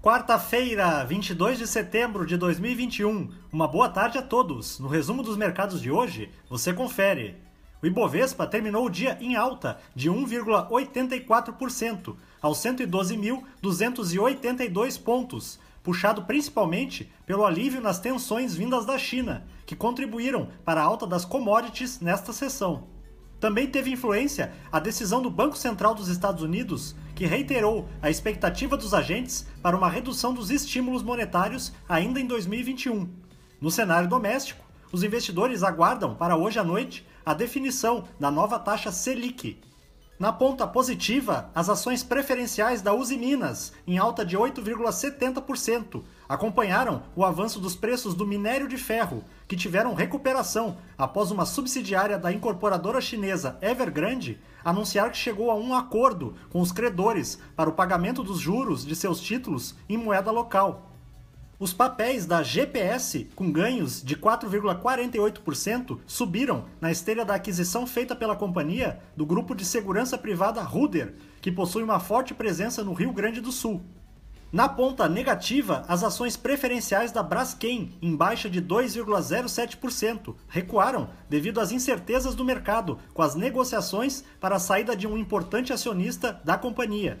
Quarta-feira, 22 de setembro de 2021. Uma boa tarde a todos. No resumo dos mercados de hoje, você confere. O Ibovespa terminou o dia em alta de 1,84%, aos 112.282 pontos, puxado principalmente pelo alívio nas tensões vindas da China, que contribuíram para a alta das commodities nesta sessão. Também teve influência a decisão do Banco Central dos Estados Unidos, que reiterou a expectativa dos agentes para uma redução dos estímulos monetários ainda em 2021. No cenário doméstico, os investidores aguardam para hoje à noite a definição da nova taxa Selic, na ponta positiva, as ações preferenciais da Uzi Minas, em alta de 8,70%, acompanharam o avanço dos preços do minério de ferro, que tiveram recuperação após uma subsidiária da incorporadora chinesa Evergrande anunciar que chegou a um acordo com os credores para o pagamento dos juros de seus títulos em moeda local. Os papéis da GPS, com ganhos de 4,48%, subiram na esteira da aquisição feita pela companhia do grupo de segurança privada Ruder, que possui uma forte presença no Rio Grande do Sul. Na ponta negativa, as ações preferenciais da Braskem, em baixa de 2,07%, recuaram devido às incertezas do mercado com as negociações para a saída de um importante acionista da companhia.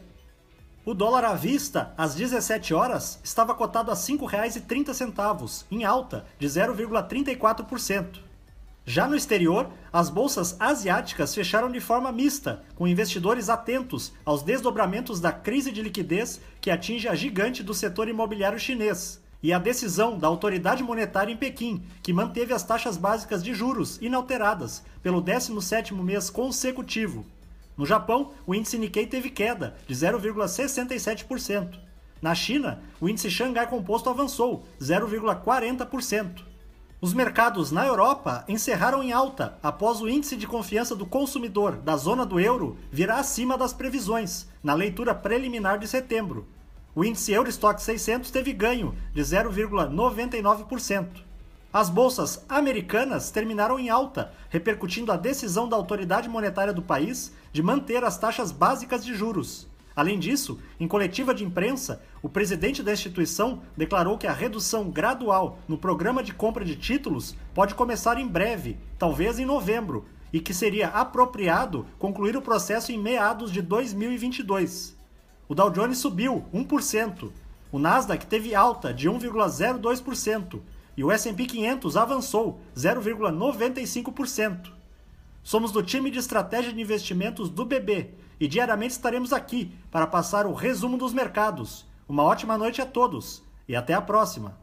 O dólar à vista, às 17 horas, estava cotado a R$ 5,30, em alta de 0,34%. Já no exterior, as bolsas asiáticas fecharam de forma mista, com investidores atentos aos desdobramentos da crise de liquidez que atinge a gigante do setor imobiliário chinês, e a decisão da autoridade monetária em Pequim, que manteve as taxas básicas de juros inalteradas pelo 17º mês consecutivo. No Japão, o índice Nikkei teve queda de 0,67%. Na China, o índice Xangai Composto avançou 0,40%. Os mercados na Europa encerraram em alta após o índice de confiança do consumidor da zona do euro virar acima das previsões na leitura preliminar de setembro. O índice Eurostock 600 teve ganho de 0,99%. As bolsas americanas terminaram em alta, repercutindo a decisão da autoridade monetária do país de manter as taxas básicas de juros. Além disso, em coletiva de imprensa, o presidente da instituição declarou que a redução gradual no programa de compra de títulos pode começar em breve, talvez em novembro, e que seria apropriado concluir o processo em meados de 2022. O Dow Jones subiu 1%, o Nasdaq teve alta de 1,02% e o S&P 500 avançou 0,95%. Somos do time de estratégia de investimentos do BB e diariamente estaremos aqui para passar o resumo dos mercados. Uma ótima noite a todos e até a próxima.